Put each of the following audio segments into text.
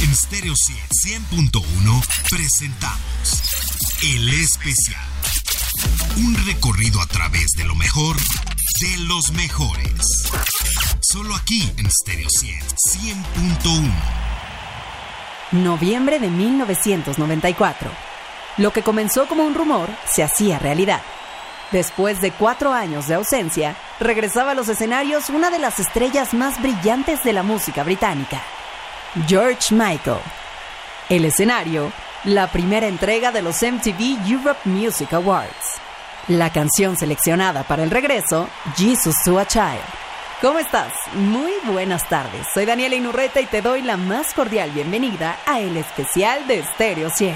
En Stereo 100.1 presentamos El Especial. Un recorrido a través de lo mejor de los mejores. Solo aquí en Stereo 100.1. Noviembre de 1994. Lo que comenzó como un rumor se hacía realidad. Después de cuatro años de ausencia, regresaba a los escenarios una de las estrellas más brillantes de la música británica, George Michael. El escenario, la primera entrega de los MTV Europe Music Awards. La canción seleccionada para el regreso, Jesus to a Child. ¿Cómo estás? Muy buenas tardes. Soy Daniela Inurreta y te doy la más cordial bienvenida a el especial de Stereo 100.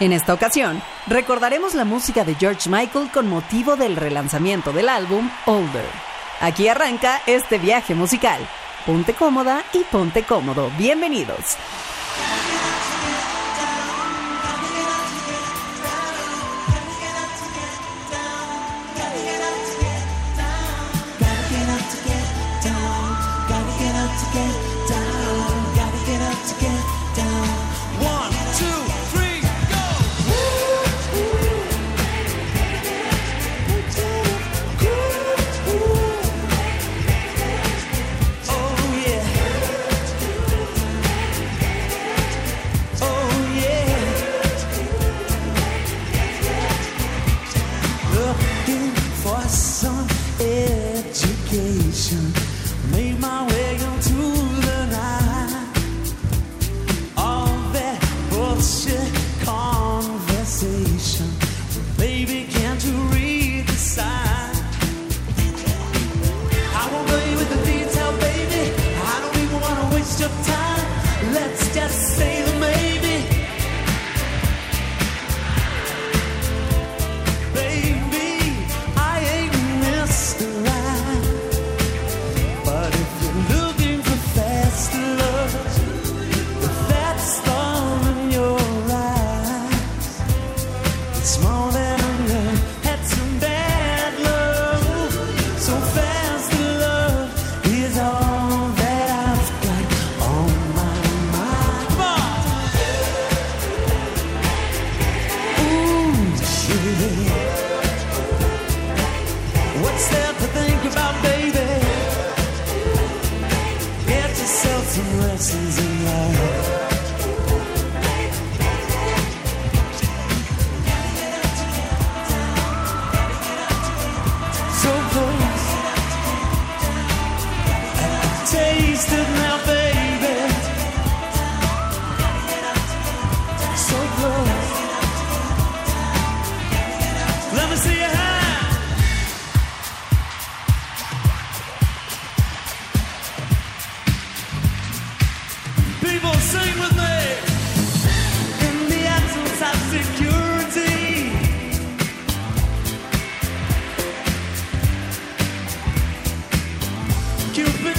En esta ocasión, recordaremos la música de George Michael con motivo del relanzamiento del álbum Older. Aquí arranca este viaje musical. Ponte cómoda y ponte cómodo. Bienvenidos.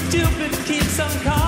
stupid keeps on calling.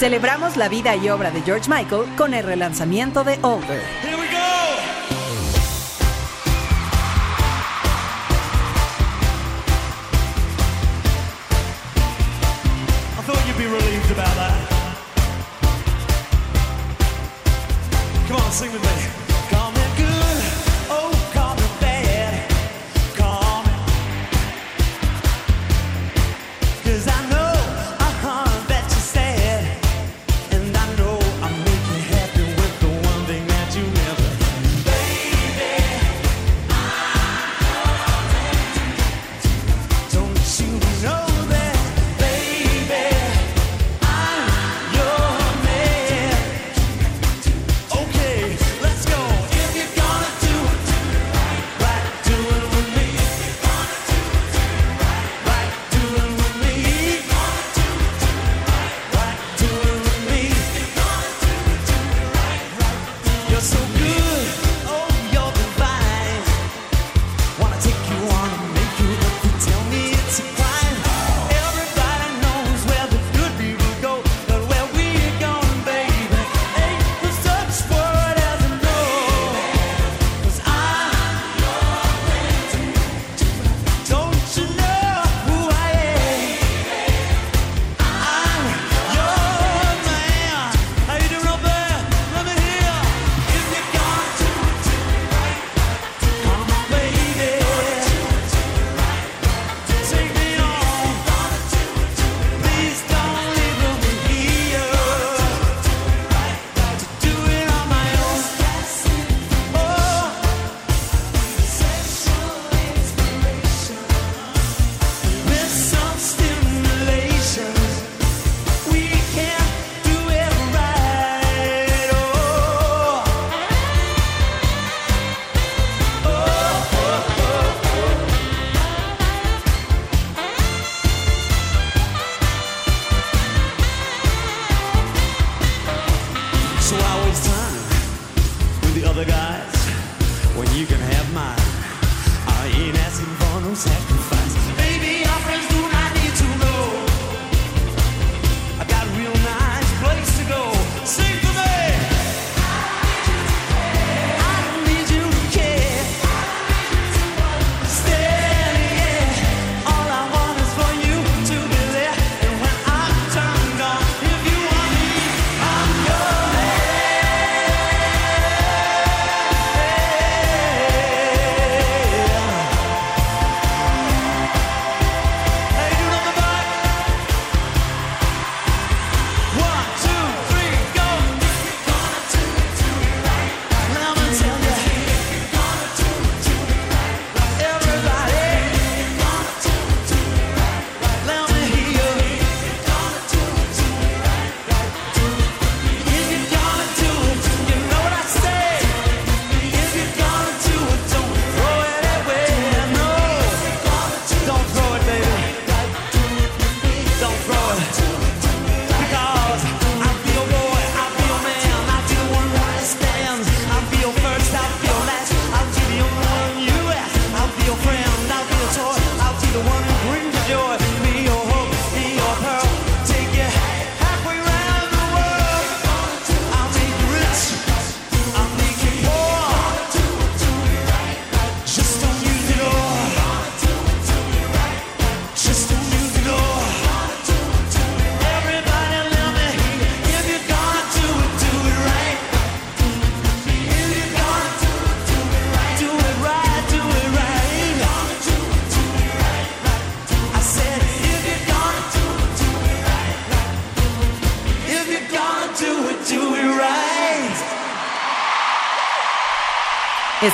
Celebramos la vida y obra de George Michael con el relanzamiento de Older.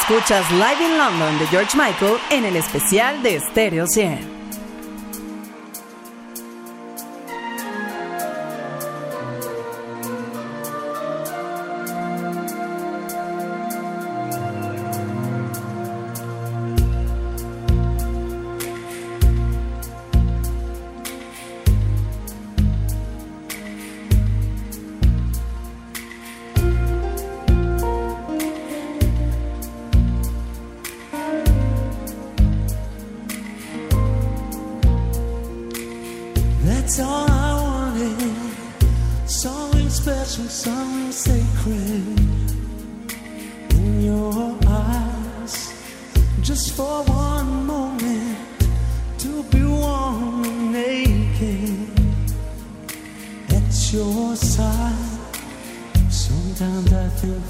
Escuchas Live in London de George Michael en el especial de Stereo 100.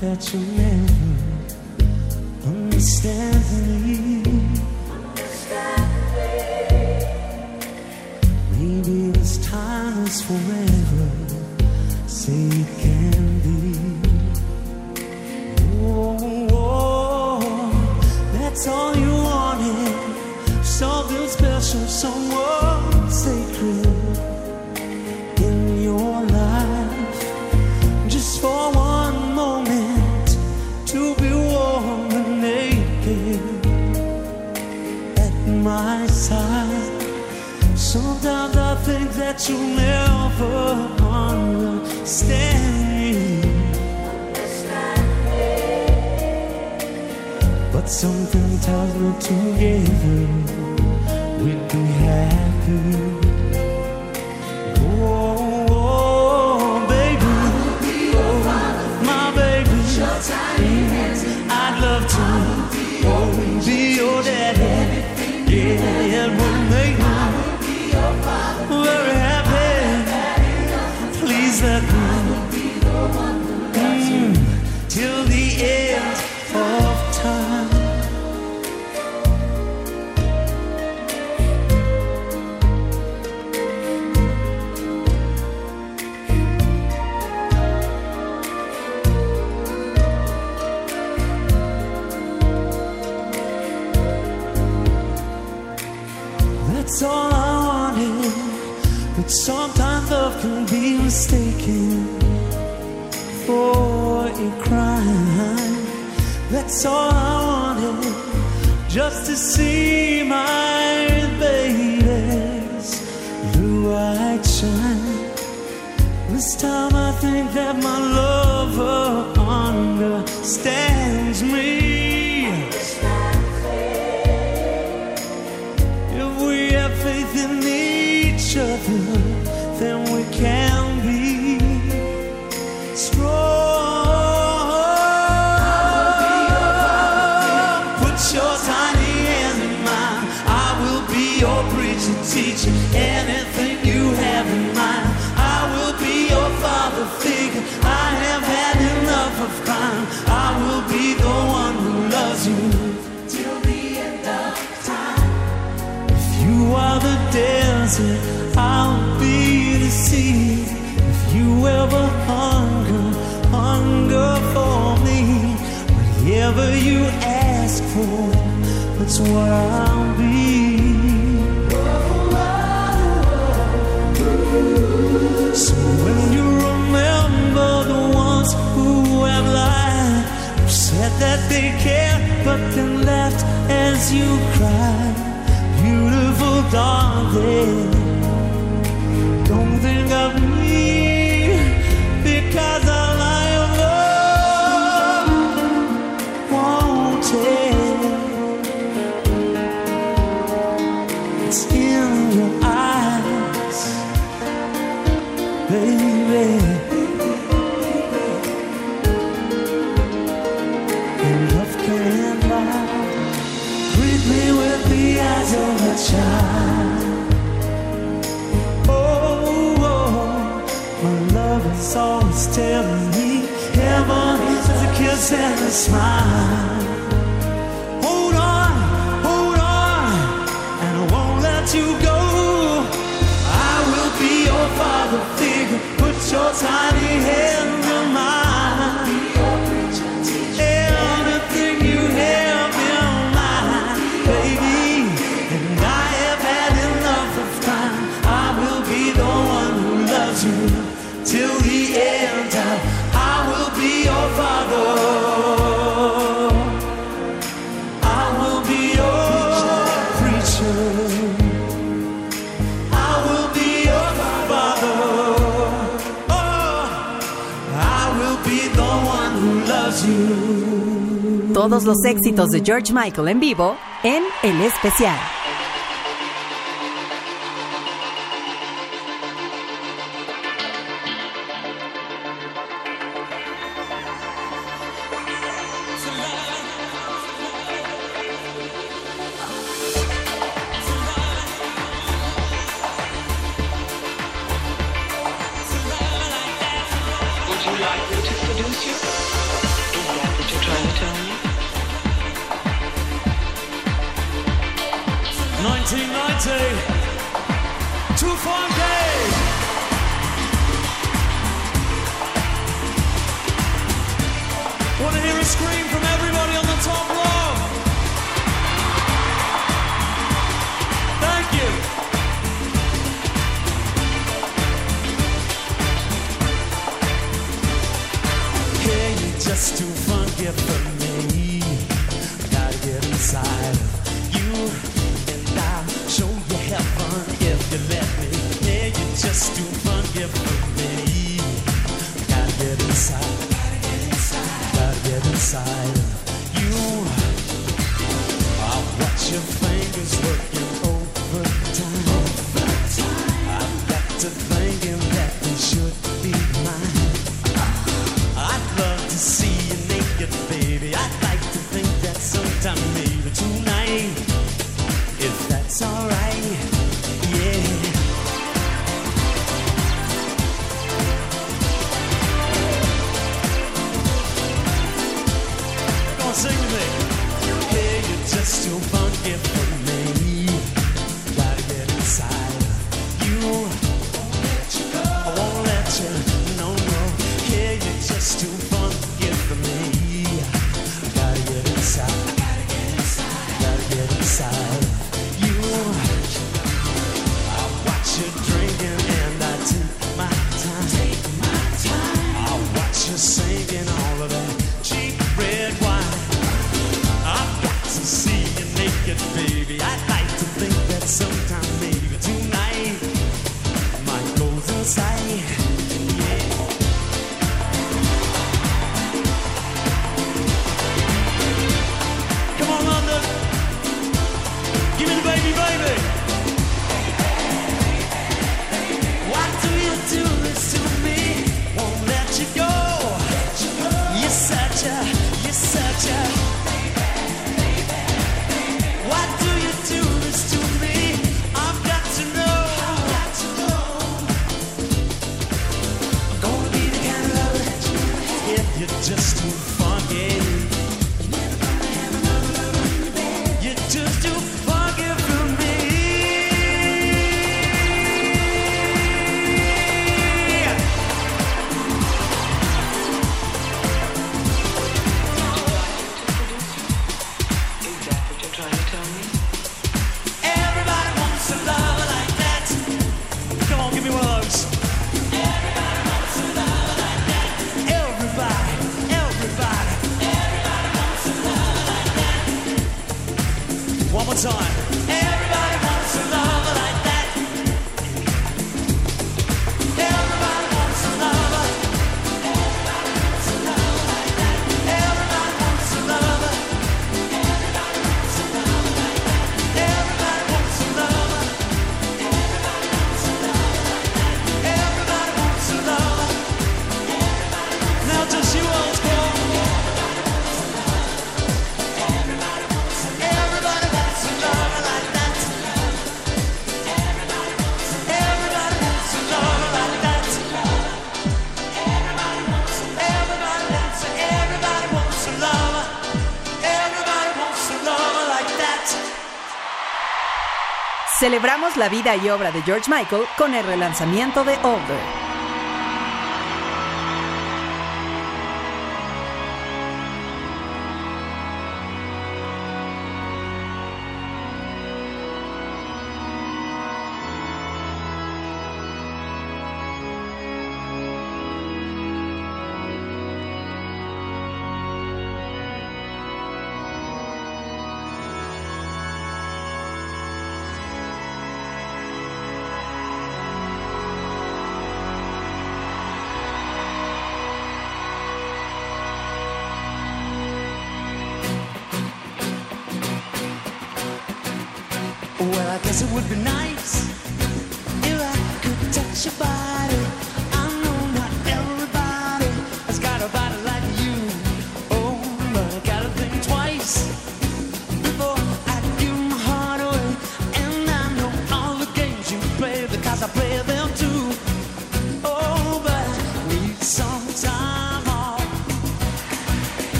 that you'll never understand me. Understand me. Maybe this time is forever. that you'll never understand me. But something tells me together we'd be happy. That's all I wanted, just to see my baby's blue-eyed shine. This time I think that my lover understands. that's where I'll be. So when you remember the ones who have lied, who said that they care but then left as you cry, beautiful darling. éxitos de George Michael en vivo en El Especial. day. Celebramos la vida y obra de George Michael con el relanzamiento de Over.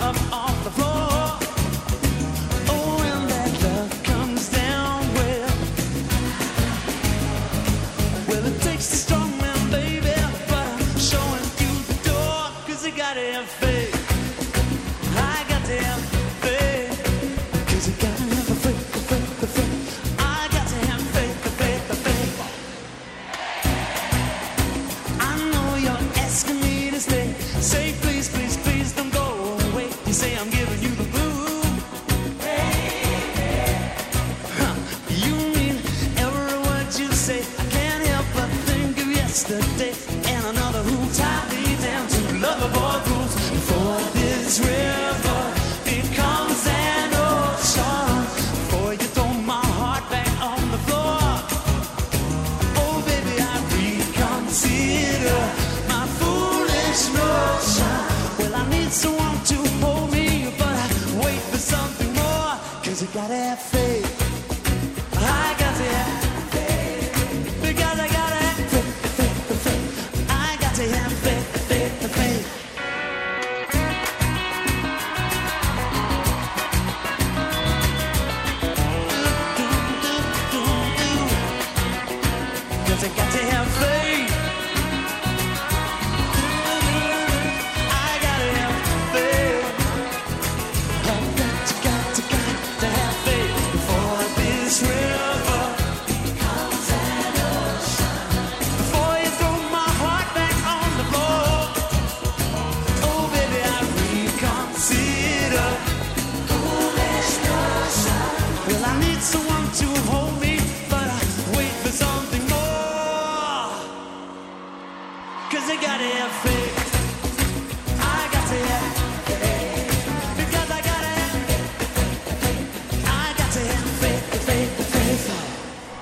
up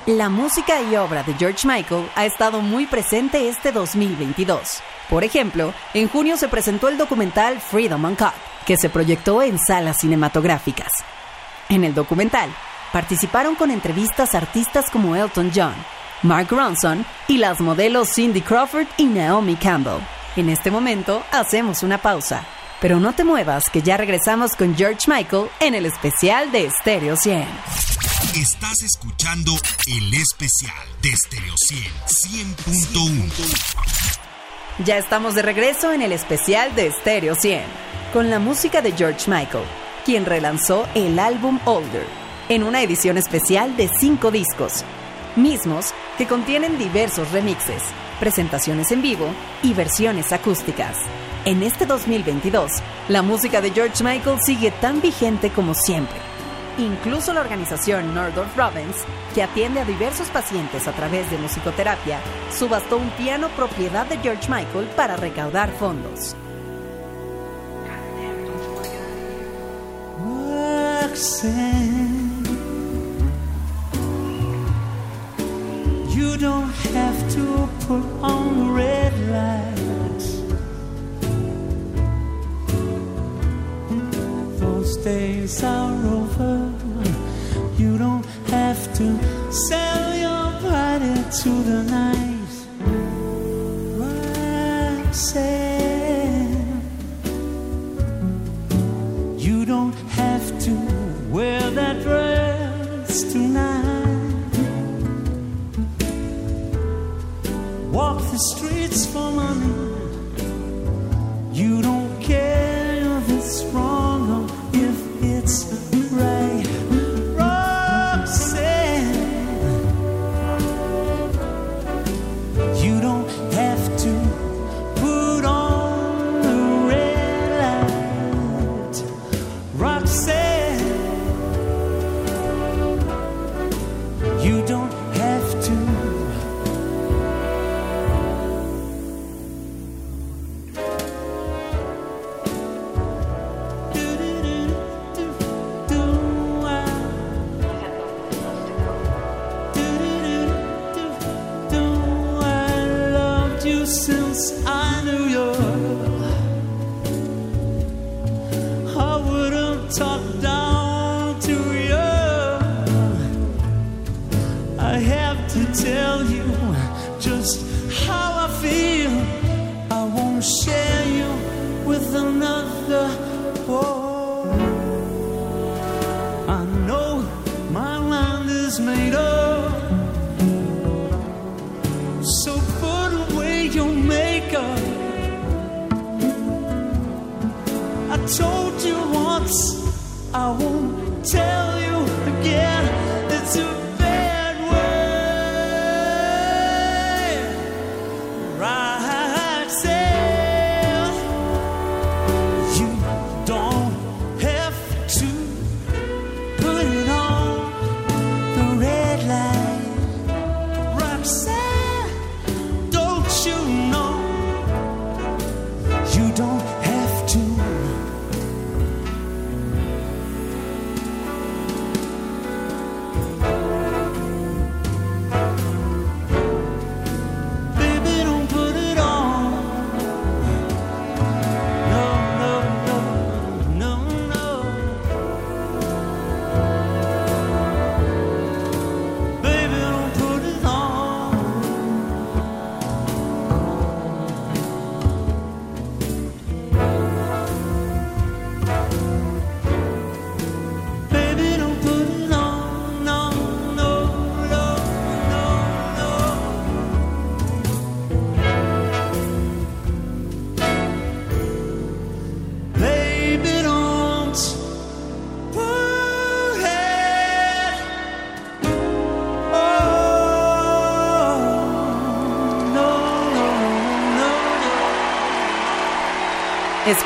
La música y obra de George Michael ha estado muy presente este 2022. Por ejemplo, en junio se presentó el documental Freedom Uncut, que se proyectó en salas cinematográficas. En el documental participaron con entrevistas artistas como Elton John, Mark Ronson y las modelos Cindy Crawford y Naomi Campbell. En este momento hacemos una pausa, pero no te muevas que ya regresamos con George Michael en el especial de Stereo 100. Estás escuchando el especial de Stereo 100 100.1. Ya estamos de regreso en el especial de Stereo 100, con la música de George Michael, quien relanzó el álbum Older, en una edición especial de cinco discos, mismos que contienen diversos remixes, presentaciones en vivo y versiones acústicas. En este 2022, la música de George Michael sigue tan vigente como siempre. Incluso la organización Northrop Province, que atiende a diversos pacientes a través de musicoterapia, subastó un piano propiedad de George Michael para recaudar fondos. You don't have to put on red lights. Those days are over. You don't have to sell your body to the night. Told you once, I won't tell you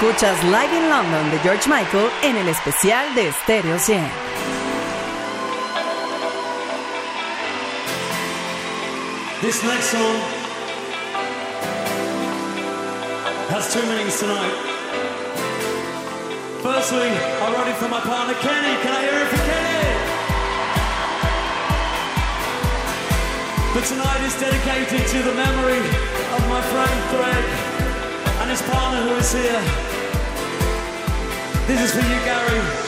Escuchas Live in London de George Michael en el especial de Stereo 100. This next song has two meanings tonight. Firstly, I wrote it for my partner Kenny. Can I hear it for Kenny? But tonight is dedicated to the memory of my friend Greg and his partner who is here. This is for you, Gary.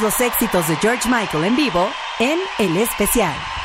los éxitos de George Michael en vivo en El Especial.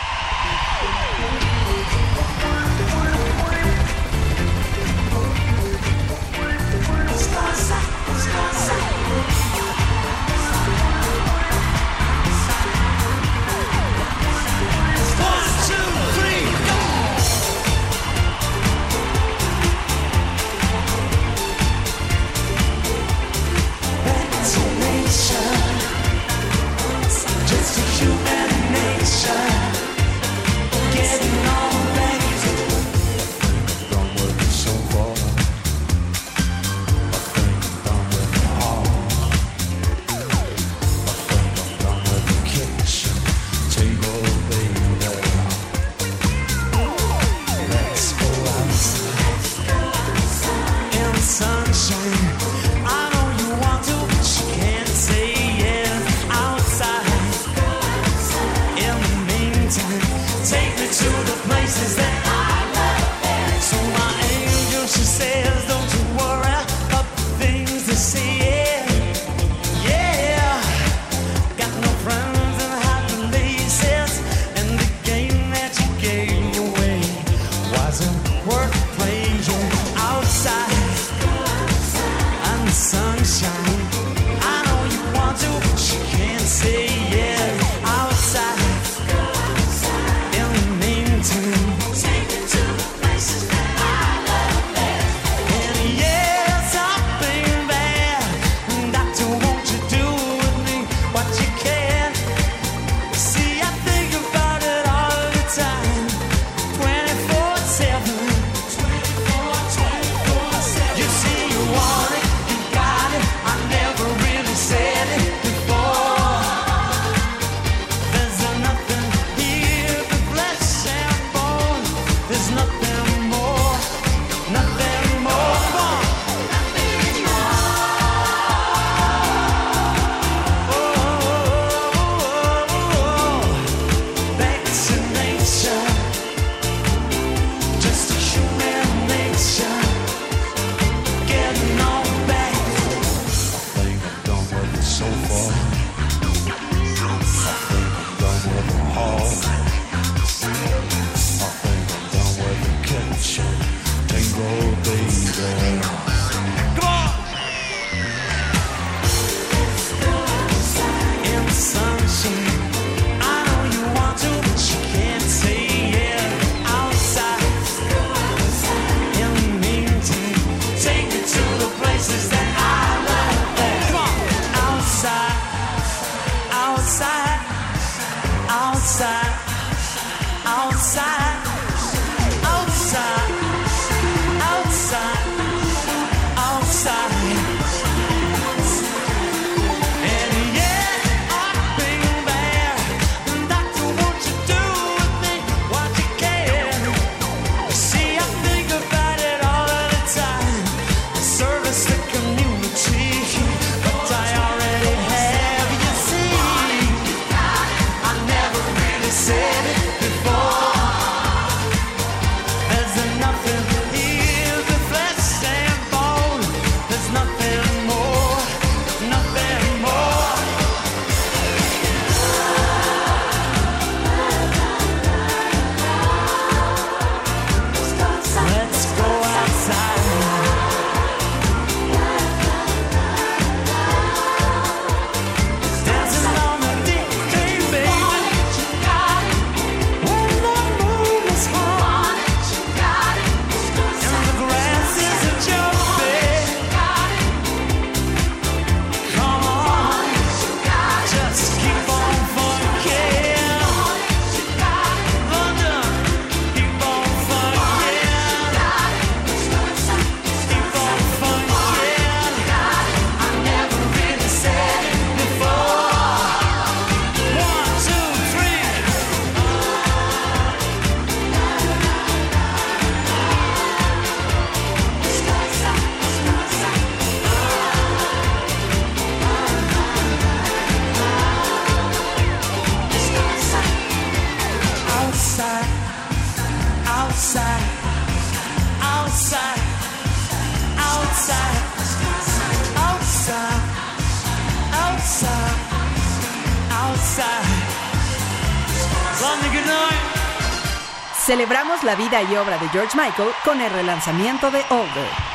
la vida y obra de George Michael con el relanzamiento de Older.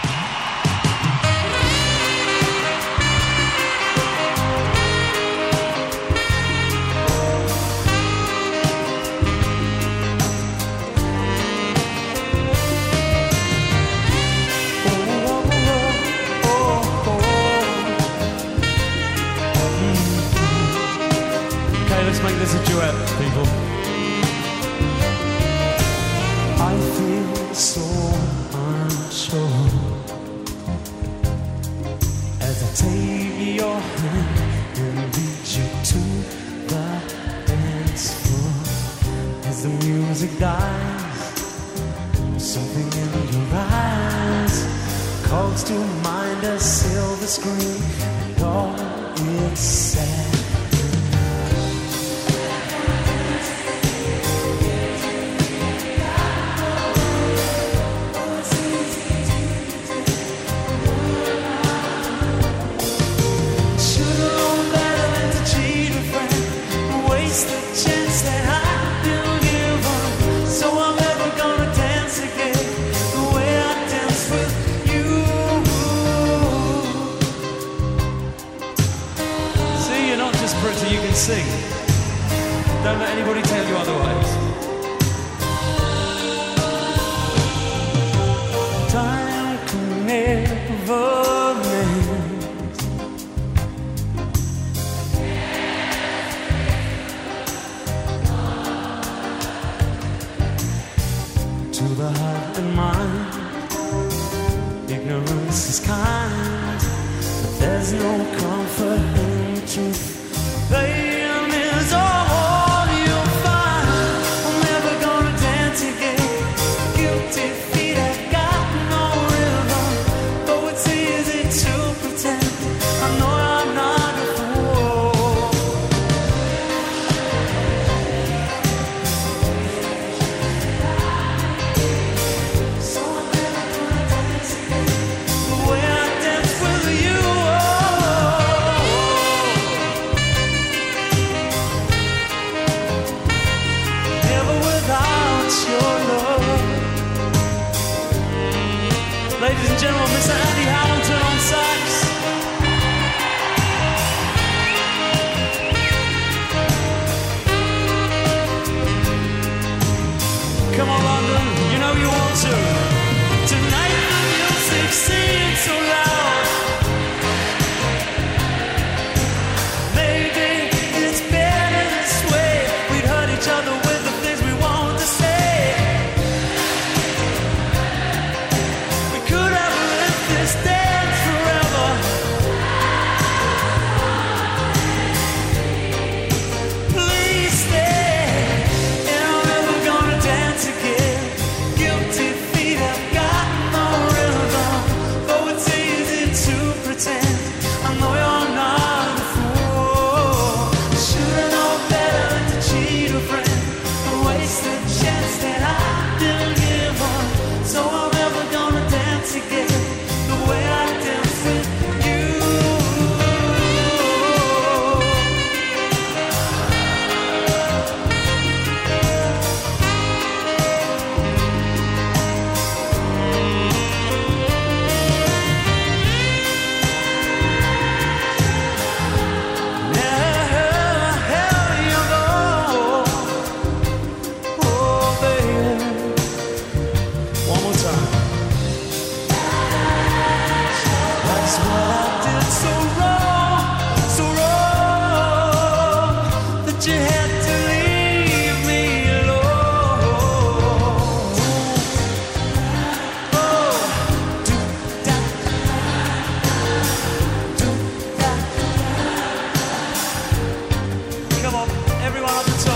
everyone on the.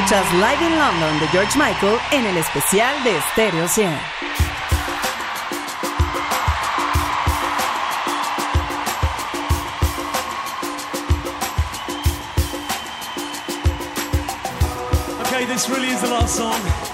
Escuchas Live in London de George Michael en el especial de Stereo 100. Okay, this really is the last song.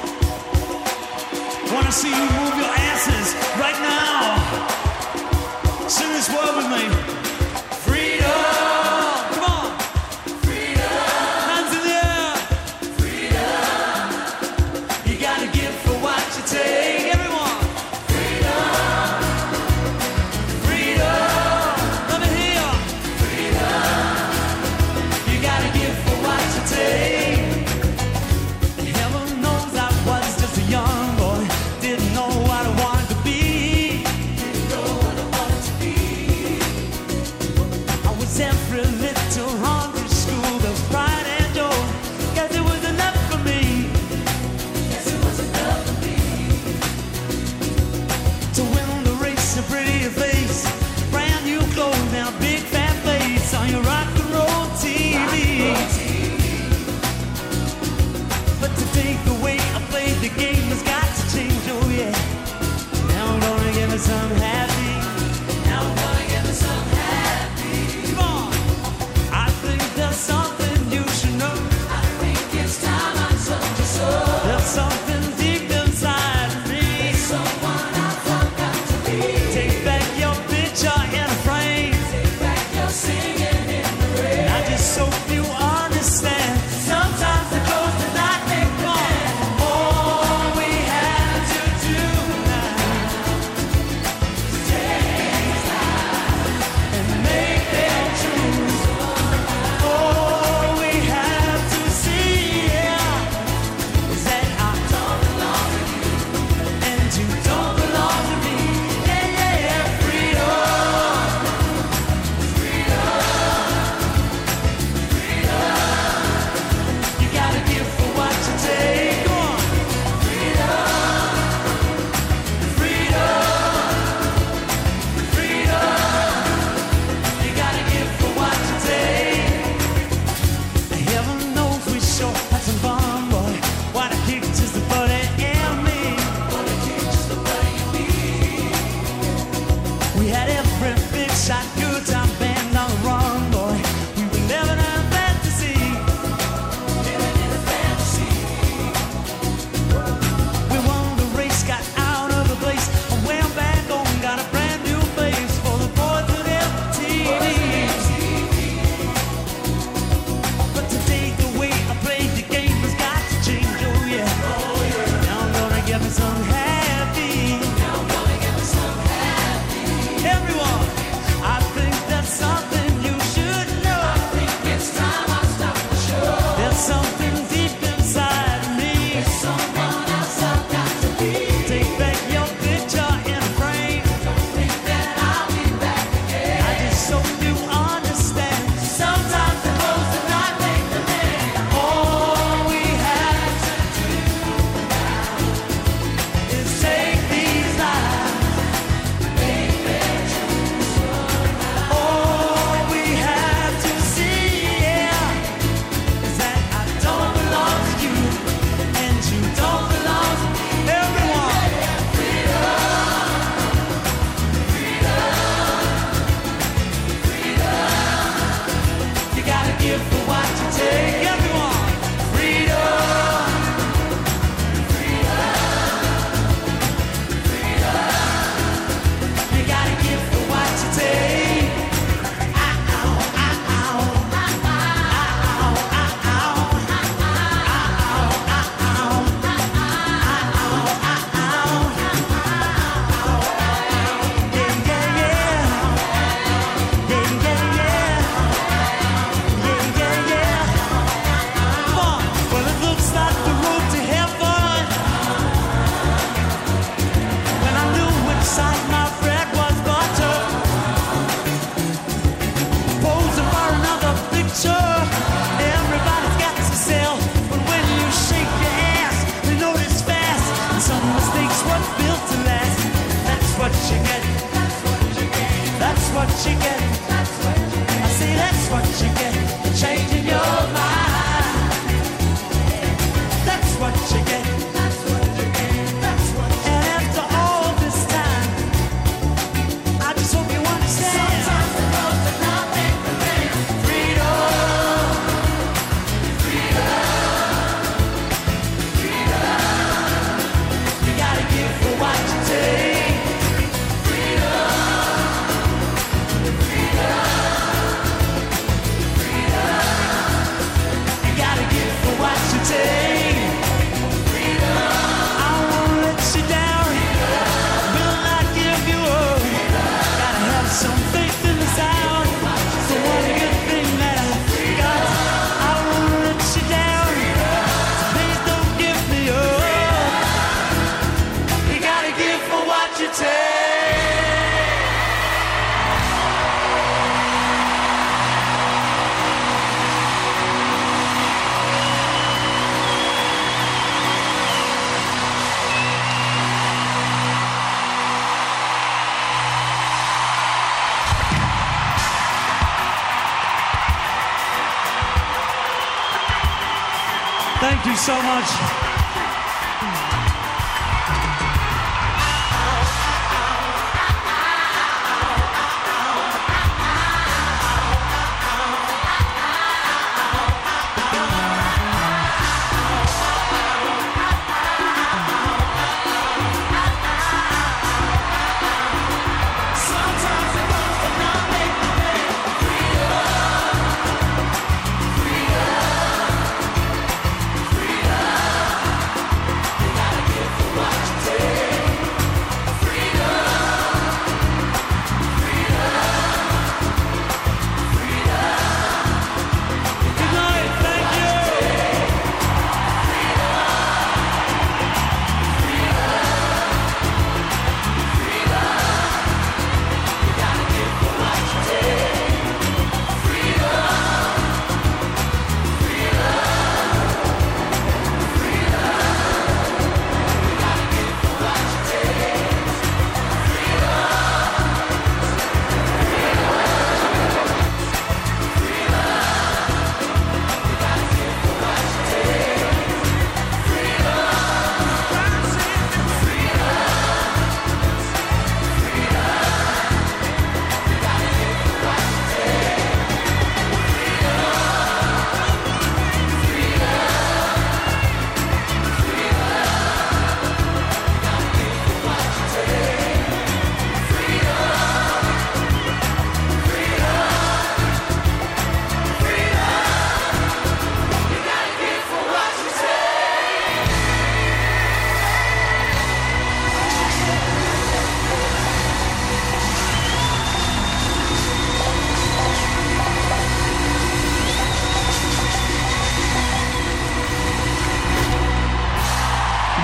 So much.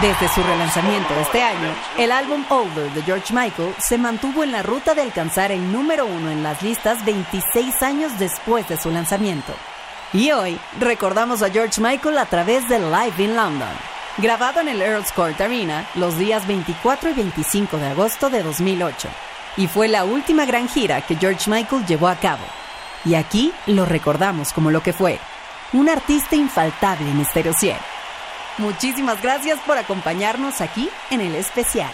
Desde su relanzamiento este año, el álbum Older de George Michael se mantuvo en la ruta de alcanzar el número uno en las listas 26 años después de su lanzamiento. Y hoy recordamos a George Michael a través de Live in London, grabado en el Earl's Court Arena los días 24 y 25 de agosto de 2008. Y fue la última gran gira que George Michael llevó a cabo. Y aquí lo recordamos como lo que fue, un artista infaltable en Stereo 100. Muchísimas gracias por acompañarnos aquí en el especial.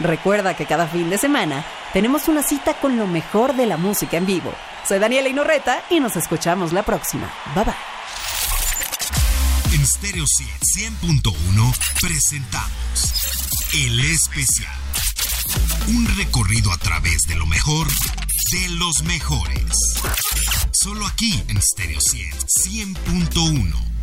Recuerda que cada fin de semana tenemos una cita con lo mejor de la música en vivo. Soy Daniela Inorreta y nos escuchamos la próxima. Bye bye. En Stereo 100.1 presentamos El Especial. Un recorrido a través de lo mejor de los mejores. Solo aquí en Stereo 100.1.